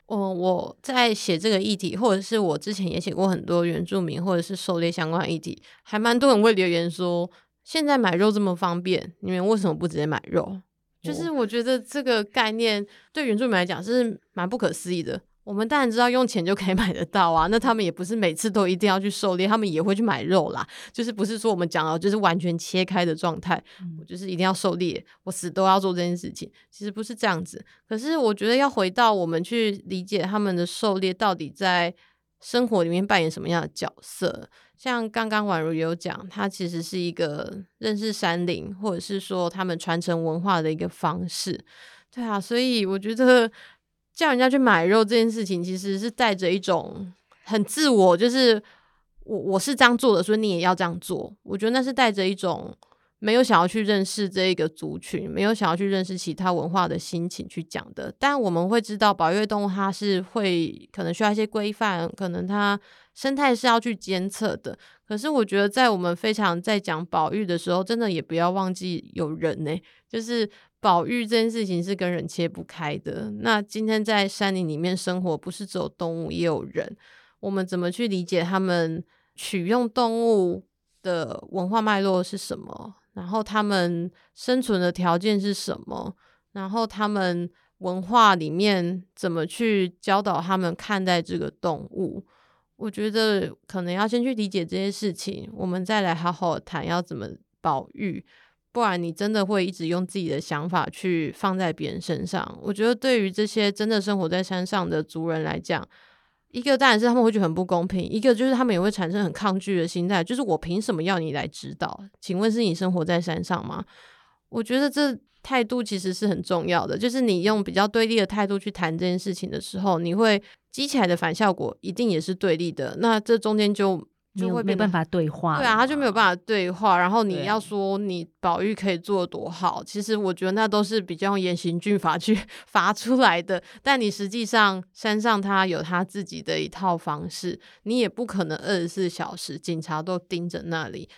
我，我在写这个议题，或者是我之前也写过很多原住民或者是狩猎相关议题，还蛮多人会留言说，现在买肉这么方便，你们为什么不直接买肉？就是我觉得这个概念对原住民来讲是蛮不可思议的。我们当然知道用钱就可以 买得到啊，那他们也不是每次都一定要去狩猎，他们也会去买肉啦。就是不是说我们讲到就是完全切开的状态，我就是一定要狩猎，我死都要做这件事情。其实不是这样子。可是我觉得要回到我们去理解他们的狩猎到底在生活里面扮演什么样的角色。像刚刚宛如有讲，它其实是一个认识山林，或者是说他们传承文化的一个方式。对啊，所以我觉得。叫人家去买肉这件事情，其实是带着一种很自我，就是我我是这样做的，所以你也要这样做。我觉得那是带着一种没有想要去认识这一个族群，没有想要去认识其他文化的心情去讲的。但我们会知道，保育动物它是会可能需要一些规范，可能它生态是要去监测的。可是我觉得，在我们非常在讲保育的时候，真的也不要忘记有人呢、就是。保育这件事情是跟人切不开的。那今天在山林里面生活，不是只有动物，也有人。我们怎么去理解他们取用动物的文化脉络是什么？然后他们生存的条件是什么？然后他们文化里面怎么去教导他们看待这个动物？我觉得可能要先去理解这些事情，我们再来好好谈要怎么保育。不然你真的会一直用自己的想法去放在别人身上。我觉得对于这些真的生活在山上的族人来讲，一个当然是他们会觉得很不公平，一个就是他们也会产生很抗拒的心态，就是我凭什么要你来指导？请问是你生活在山上吗？我觉得这态度其实是很重要的，就是你用比较对立的态度去谈这件事情的时候，你会激起来的反效果一定也是对立的。那这中间就。就会没办法对话，对啊，他就没有办法对话。然后你要说你宝玉可以做得多好，其实我觉得那都是比较用严刑峻法去 罚出来的。但你实际上山上他有他自己的一套方式，你也不可能二十四小时警察都盯着那里。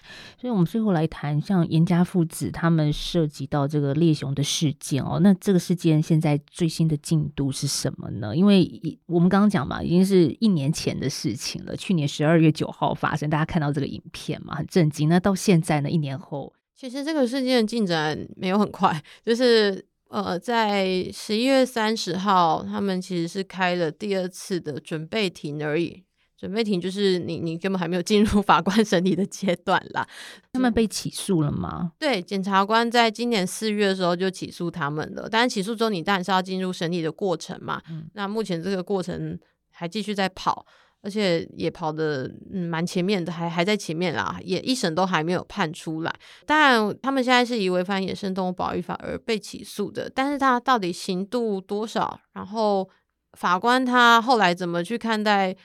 所以，我们最后来谈，像严家父子他们涉及到这个猎熊的事件哦，那这个事件现在最新的进度是什么呢？因为我们刚刚讲嘛，已经是一年前的事情了，去年十二月九号发。发生，大家看到这个影片嘛，很震惊。那到现在呢，一年后，其实这个事件的进展没有很快，就是呃，在十一月三十号，他们其实是开了第二次的准备庭而已。准备庭就是你你根本还没有进入法官审理的阶段啦。他们被起诉了吗？对，检察官在今年四月的时候就起诉他们了。但是起诉之后，你当然是要进入审理的过程嘛。嗯，那目前这个过程还继续在跑。而且也跑得嗯蛮前面的，还还在前面啦，也一审都还没有判出来。当然，他们现在是以违反野生动物保育法而被起诉的，但是他到底刑度多少？然后法官他后来怎么去看待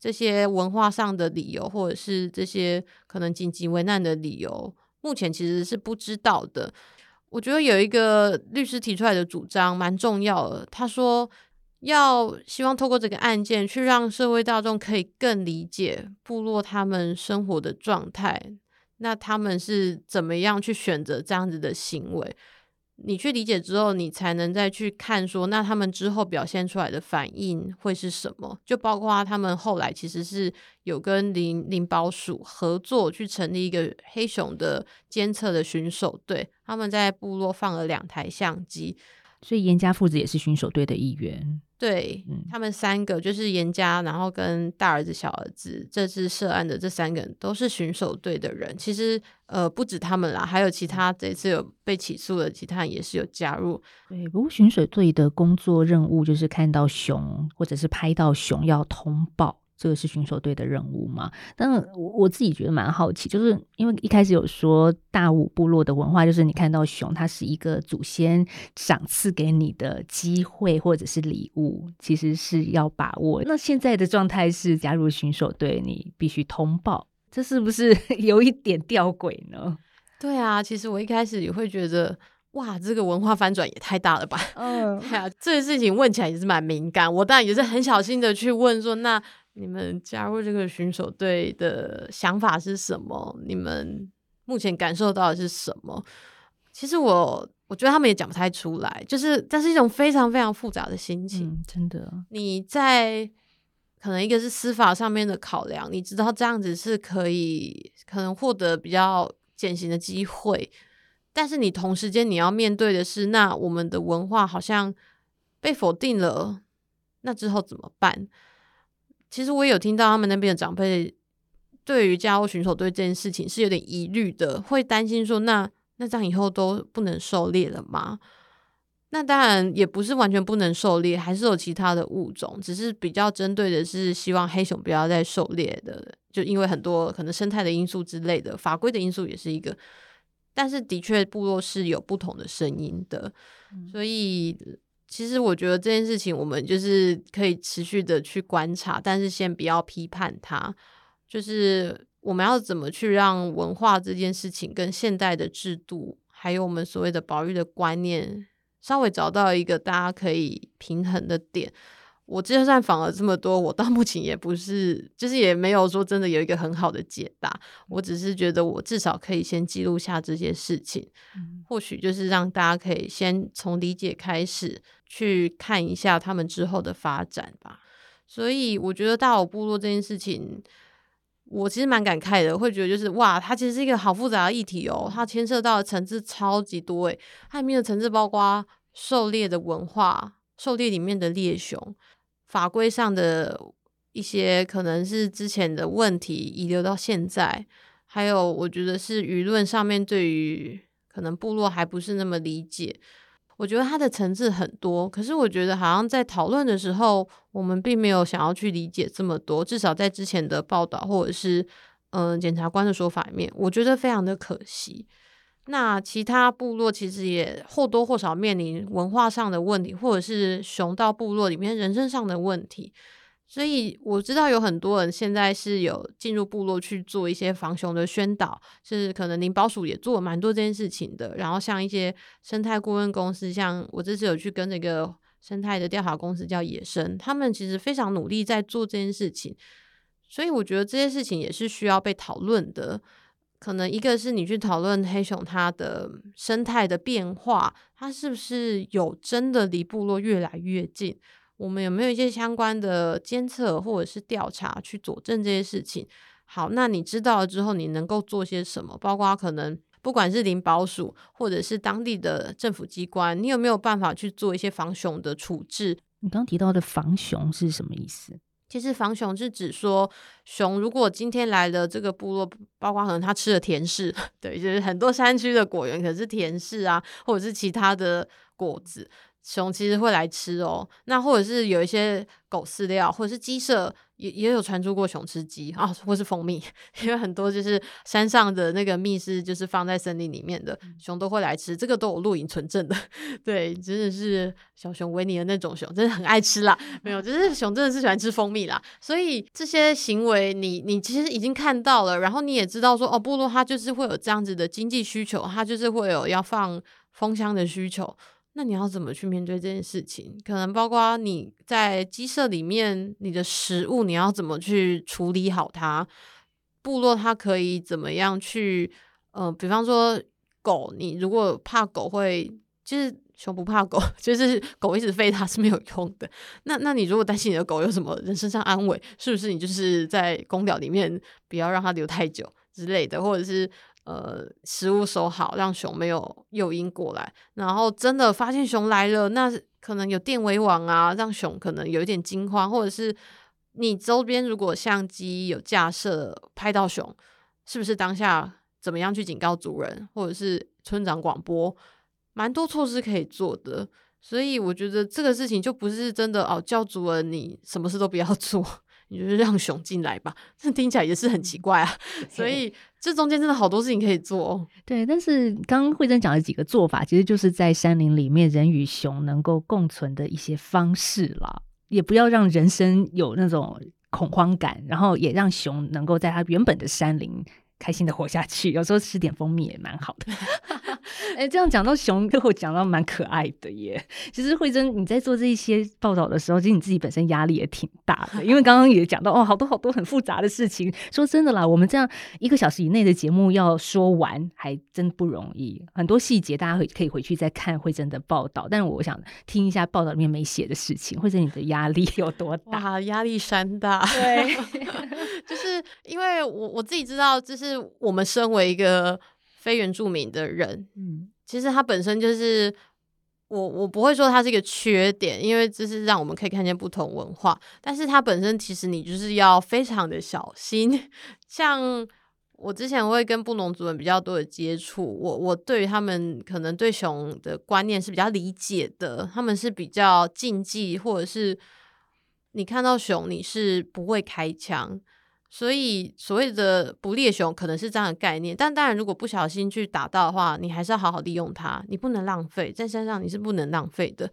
这些文化上的理由，或者是这些可能紧急危难的理由？目前其实是不知道的。我觉得有一个律师提出来的主张蛮重要的，他说。要希望透过这个案件，去让社会大众可以更理解部落他们生活的状态，那他们是怎么样去选择这样子的行为？你去理解之后，你才能再去看说，那他们之后表现出来的反应会是什么？就包括他们后来其实是有跟林林保署合作，去成立一个黑熊的监测的巡守队，他们在部落放了两台相机。所以严家父子也是巡守队的一员。对，嗯、他们三个就是严家，然后跟大儿子、小儿子，这次涉案的这三个人都是巡守队的人。其实，呃，不止他们啦，还有其他这次有被起诉的其他人也是有加入。对，不过巡守队的工作任务就是看到熊或者是拍到熊要通报。这个是巡守队的任务吗？但是我我自己觉得蛮好奇，就是因为一开始有说大武部落的文化，就是你看到熊，它是一个祖先赏赐给你的机会或者是礼物，其实是要把握。那现在的状态是加入巡守队，你必须通报，这是不是 有一点吊诡呢？对啊，其实我一开始也会觉得，哇，这个文化翻转也太大了吧？嗯，对啊，这个事情问起来也是蛮敏感，我当然也是很小心的去问说，那。你们加入这个巡守队的想法是什么？你们目前感受到的是什么？其实我我觉得他们也讲不太出来，就是这是一种非常非常复杂的心情，嗯、真的。你在可能一个是司法上面的考量，你知道这样子是可以可能获得比较减刑的机会，但是你同时间你要面对的是，那我们的文化好像被否定了，那之后怎么办？其实我也有听到他们那边的长辈对于家务巡守队这件事情是有点疑虑的，会担心说那。那这样以后都不能狩猎了吗？那当然也不是完全不能狩猎，还是有其他的物种，只是比较针对的是希望黑熊不要再狩猎的，就因为很多可能生态的因素之类的，法规的因素也是一个。但是的确部落是有不同的声音的，所以其实我觉得这件事情我们就是可以持续的去观察，但是先不要批判它，就是。我们要怎么去让文化这件事情跟现代的制度，还有我们所谓的保育的观念，稍微找到一个大家可以平衡的点？我就算访了这么多，我到目前也不是，就是也没有说真的有一个很好的解答。我只是觉得，我至少可以先记录下这些事情，或许就是让大家可以先从理解开始，去看一下他们之后的发展吧。所以，我觉得大武部落这件事情。我其实蛮感慨的，会觉得就是哇，它其实是一个好复杂的议题哦，它牵涉到的层次超级多诶，它里面的层次包括狩猎的文化、狩猎里面的猎熊、法规上的一些可能是之前的问题遗留到现在，还有我觉得是舆论上面对于可能部落还不是那么理解。我觉得它的层次很多，可是我觉得好像在讨论的时候，我们并没有想要去理解这么多。至少在之前的报道或者是嗯、检察官的说法里面，我觉得非常的可惜。那其他部落其实也或多或少面临文化上的问题，或者是熊到部落里面人身上的问题。所以我知道有很多人现在是有进入部落去做一些防熊的宣导，是可能林保署也做蛮多这件事情的。然后像一些生态顾问公司，像我这次有去跟那个生态的调查公司叫野生，他们其实非常努力在做这件事情。所以我觉得这些事情也是需要被讨论的。可能一个是你去讨论黑熊它的生态的变化，它是不是有真的离部落越来越近？我们有没有一些相关的监测或者是调查去佐证这些事情？好，那你知道了之后，你能够做些什么？包括可能不管是林保署或者是当地的政府机关，你有没有办法去做一些防熊的处置？你刚提到的防熊是什么意思？其实防熊是指说，熊如果今天来了这个部落，包括可能它吃了甜柿，对，就是很多山区的果园可是甜柿啊，或者是其他的果子。熊其实会来吃哦，那或者是有一些狗饲料，或者是鸡舍也也有传出过熊吃鸡啊，或是蜂蜜，因为很多就是山上的那个蜜是就是放在森林里面的，熊都会来吃，这个都有录影存证的。对，真的是小熊维尼的那种熊，真的很爱吃啦。没有，就是 熊真的是喜欢吃蜂蜜啦。所以这些行为你，你你其实已经看到了，然后你也知道说，哦，部落它就是会有这样子的经济需求，它就是会有要放蜂箱的需求。那你要怎么去面对这件事情？可能包括你在鸡舍里面，你的食物你要怎么去处理好它？部落它可以怎么样去？呃，比方说狗，你如果怕狗会，就是熊不怕狗，就是狗一直吠它是没有用的。那那你如果担心你的狗有什么人身上安危，是不是你就是在公寮里面不要让它留太久之类的，或者是？呃，食物收好，让熊没有诱因过来。然后真的发现熊来了，那可能有电围网啊，让熊可能有一点惊慌，或者是你周边如果相机有架设拍到熊，是不是当下怎么样去警告主人，或者是村长广播，蛮多措施可以做的。所以我觉得这个事情就不是真的哦，叫主人你什么事都不要做。你就是让熊进来吧，这听起来也是很奇怪啊。所以这中间真的好多事情可以做。对，但是刚刚慧珍讲的几个做法，其实就是在山林里面人与熊能够共存的一些方式啦。也不要让人生有那种恐慌感，然后也让熊能够在它原本的山林开心的活下去。有时候吃点蜂蜜也蛮好的。哎，这样讲到熊，又讲到蛮可爱的耶。其实慧珍，你在做这一些报道的时候，其实你自己本身压力也挺大的，因为刚刚也讲到哦，好多好多很复杂的事情。说真的啦，我们这样一个小时以内的节目要说完，还真不容易。很多细节大家会可以回去再看慧珍的报道，但是我想听一下报道里面没写的事情。或者，你的压力有多大？压力山大。对，就是因为我我自己知道，就是我们身为一个。非原住民的人，嗯，其实他本身就是我，我不会说他是一个缺点，因为这是让我们可以看见不同文化。但是它本身其实你就是要非常的小心。像我之前会跟布农族人比较多的接触，我我对于他们可能对熊的观念是比较理解的，他们是比较禁忌，或者是你看到熊你是不会开枪。所以，所谓的不猎熊可能是这样的概念，但当然，如果不小心去打到的话，你还是要好好利用它，你不能浪费，在山上你是不能浪费的。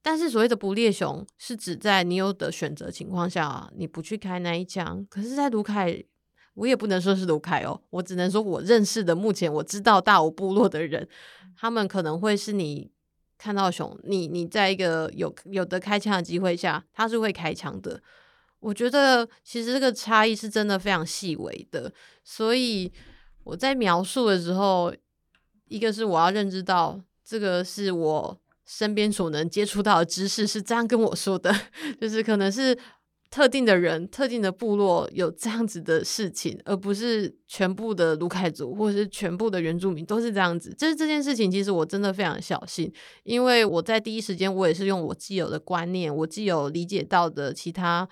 但是，所谓的不猎熊是指在你有的选择情况下，你不去开那一枪。可是，在卢凯，我也不能说是卢凯哦，我只能说我认识的目前我知道大武部落的人，他们可能会是你看到熊，你你在一个有有的开枪的机会下，他是会开枪的。我觉得其实这个差异是真的非常细微的，所以我在描述的时候，一个是我要认知到这个是我身边所能接触到的知识是这样跟我说的，就是可能是特定的人、特定的部落有这样子的事情，而不是全部的卢凯族或者是全部的原住民都是这样子。就是这件事情，其实我真的非常小心，因为我在第一时间我也是用我既有的观念，我既有理解到的其他。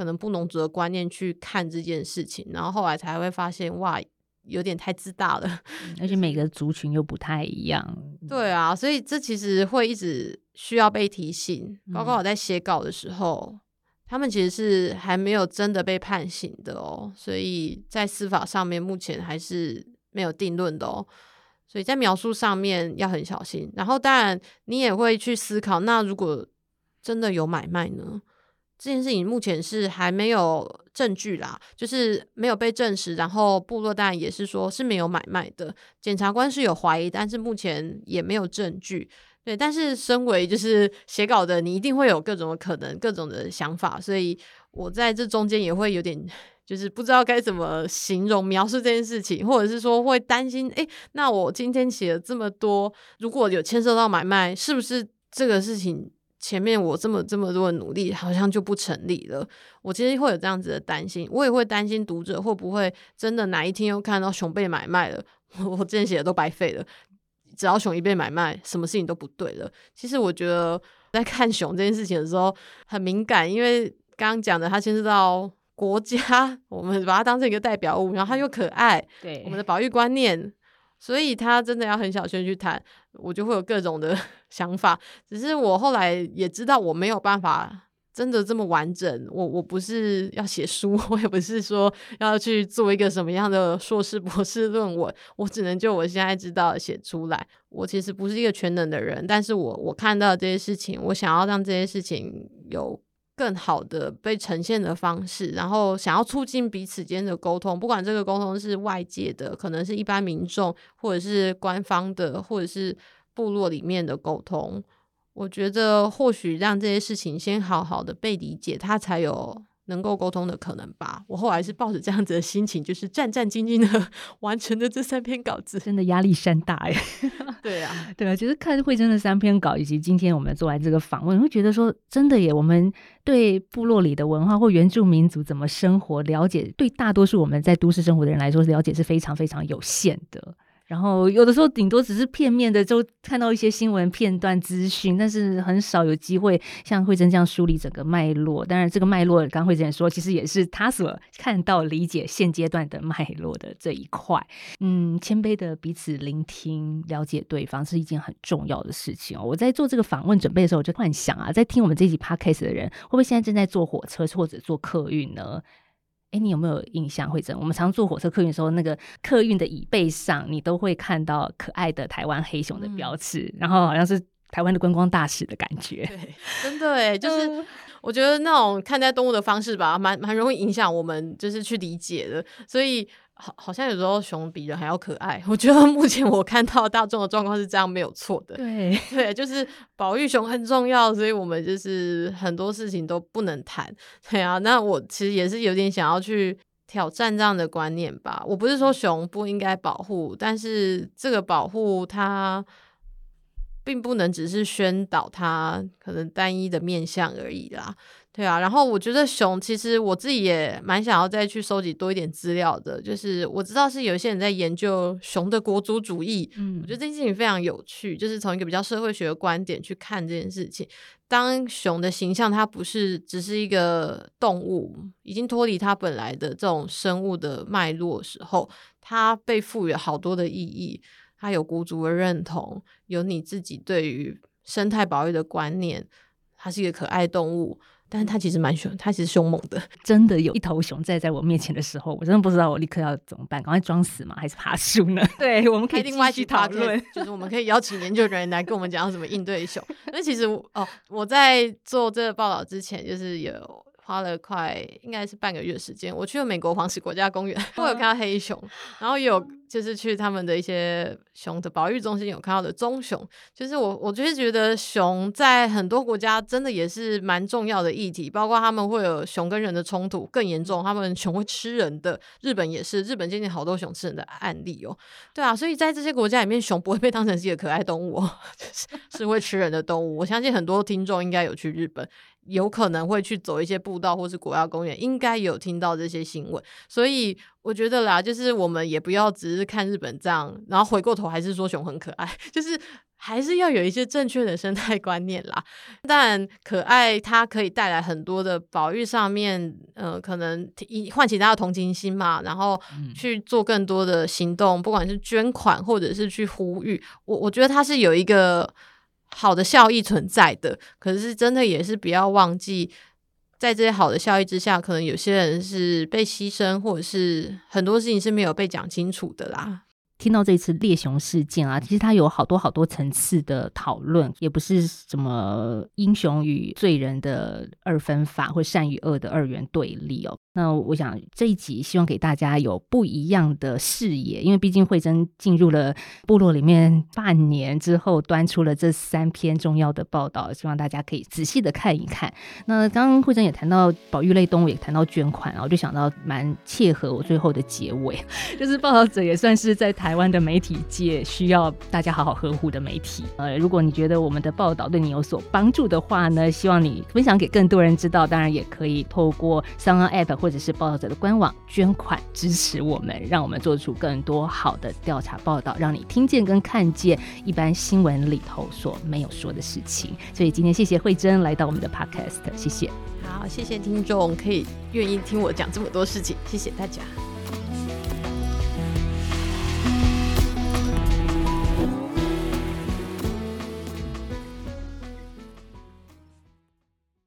可能不农族的观念去看这件事情，然后后来才会发现，哇，有点太自大了，而且每个族群又不太一样。对啊，所以这其实会一直需要被提醒。包括我在写稿的时候，嗯、他们其实是还没有真的被判刑的哦，所以在司法上面目前还是没有定论的哦。所以在描述上面要很小心。然后当然你也会去思考，那如果真的有买卖呢？这件事情目前是还没有证据啦，就是没有被证实。然后部落当然也是说是没有买卖的，检察官是有怀疑，但是目前也没有证据。对，但是身为就是写稿的，你一定会有各种可能、各种的想法，所以我在这中间也会有点就是不知道该怎么形容描述这件事情，或者是说会担心，诶，那我今天写了这么多，如果有牵涉到买卖，是不是这个事情？前面我这么这么多的努力，好像就不成立了。我其实会有这样子的担心，我也会担心读者会不会真的哪一天又看到熊被买卖了，我之前写的都白费了。只要熊一被买卖，什么事情都不对了。其实我觉得在看熊这件事情的时候很敏感，因为刚刚讲的它牵涉到国家，我们把它当成一个代表物，然后它又可爱，对我们的保育观念。所以他真的要很小心去谈，我就会有各种的 想法。只是我后来也知道，我没有办法真的这么完整。我我不是要写书，我也不是说要去做一个什么样的硕士博士论文，我只能就我现在知道写出来。我其实不是一个全能的人，但是我我看到这些事情，我想要让这些事情有。更好的被呈现的方式，然后想要促进彼此间的沟通，不管这个沟通是外界的，可能是一般民众，或者是官方的，或者是部落里面的沟通，我觉得或许让这些事情先好好的被理解，它才有。能够沟通的可能吧。我后来是抱着这样子的心情，就是战战兢兢的 完成了这三篇稿子，真的压力山大哎。对啊，对啊，其实看慧珍的三篇稿，以及今天我们做完这个访问，会觉得说，真的耶，我们对部落里的文化或原住民族怎么生活了解，对大多数我们在都市生活的人来说，了解是非常非常有限的。然后有的时候顶多只是片面的，就看到一些新闻片段资讯，但是很少有机会像慧珍这样梳理整个脉络。当然，这个脉络刚慧珍也说，其实也是他所看到、理解现阶段的脉络的这一块。嗯，谦卑的彼此聆听、了解对方是一件很重要的事情哦。我在做这个访问准备的时候，我就幻想啊，在听我们这集 podcast 的人，会不会现在正在坐火车或者坐客运呢？哎，你有没有印象？慧珍，我们常坐火车客运的时候，那个客运的椅背上，你都会看到可爱的台湾黑熊的标志，嗯、然后好像是台湾的观光大使的感觉。对，真的哎，就是我觉得那种看待动物的方式吧，蛮蛮容易影响我们，就是去理解的。所以好，好像有时候熊比人还要可爱。我觉得目前我看到大众的状况是这样，没有错的。对对，就是保育熊很重要，所以我们就是很多事情都不能谈。对啊，那我其实也是有点想要去挑战这样的观念吧。我不是说熊不应该保护，但是这个保护它并不能只是宣导它可能单一的面向而已啦。对啊，然后我觉得熊其实我自己也蛮想要再去收集多一点资料的，就是我知道是有一些人在研究熊的国族主义，嗯，我觉得这件事情非常有趣，就是从一个比较社会学的观点去看这件事情。当熊的形象它不是只是一个动物，已经脱离它本来的这种生物的脉络的时候，它被赋予好多的意义，它有国族的认同，有你自己对于生态保育的观念，它是一个可爱动物。但是它其实蛮凶，它其实凶猛的。真的有一头熊在在我面前的时候，我真的不知道我立刻要怎么办，赶快装死吗？还是爬树呢？对，我们可以另外去讨论，就是我们可以邀请研究人员来跟我们讲怎么应对熊。那其实哦，我在做这个报道之前，就是有花了快应该是半个月时间，我去了美国黄石国家公园，我有看到黑熊，然后也有。就是去他们的一些熊的保育中心有看到的棕熊，就是我我就是觉得熊在很多国家真的也是蛮重要的议题，包括他们会有熊跟人的冲突更严重，他们熊会吃人的，日本也是，日本最近好多熊吃人的案例哦。对啊，所以在这些国家里面，熊不会被当成是一个可爱动物 是是会吃人的动物。我相信很多听众应该有去日本。有可能会去走一些步道或是国家公园，应该有听到这些新闻，所以我觉得啦，就是我们也不要只是看日本这样，然后回过头还是说熊很可爱，就是还是要有一些正确的生态观念啦。但可爱它可以带来很多的保育上面，呃，可能唤起大家的同情心嘛，然后去做更多的行动，不管是捐款或者是去呼吁，我我觉得它是有一个。好的效益存在的，可是真的也是不要忘记，在这些好的效益之下，可能有些人是被牺牲，或者是很多事情是没有被讲清楚的啦。听到这次猎熊事件啊，其实它有好多好多层次的讨论，也不是什么英雄与罪人的二分法，或善与恶的二元对立哦。那我想这一集希望给大家有不一样的视野，因为毕竟慧珍进入了部落里面半年之后，端出了这三篇重要的报道，希望大家可以仔细的看一看。那刚刚慧珍也谈到保育类动物，也谈到捐款，然后就想到蛮切合我最后的结尾，就是报道者也算是在谈台湾的媒体界需要大家好好呵护的媒体。呃，如果你觉得我们的报道对你有所帮助的话呢，希望你分享给更多人知道，当然也可以透过三 R App。或者是报道者的官网捐款支持我们，让我们做出更多好的调查报道，让你听见跟看见一般新闻里头所没有说的事情。所以今天谢谢惠珍来到我们的 Podcast，谢谢。好，谢谢听众可以愿意听我讲这么多事情，谢谢大家。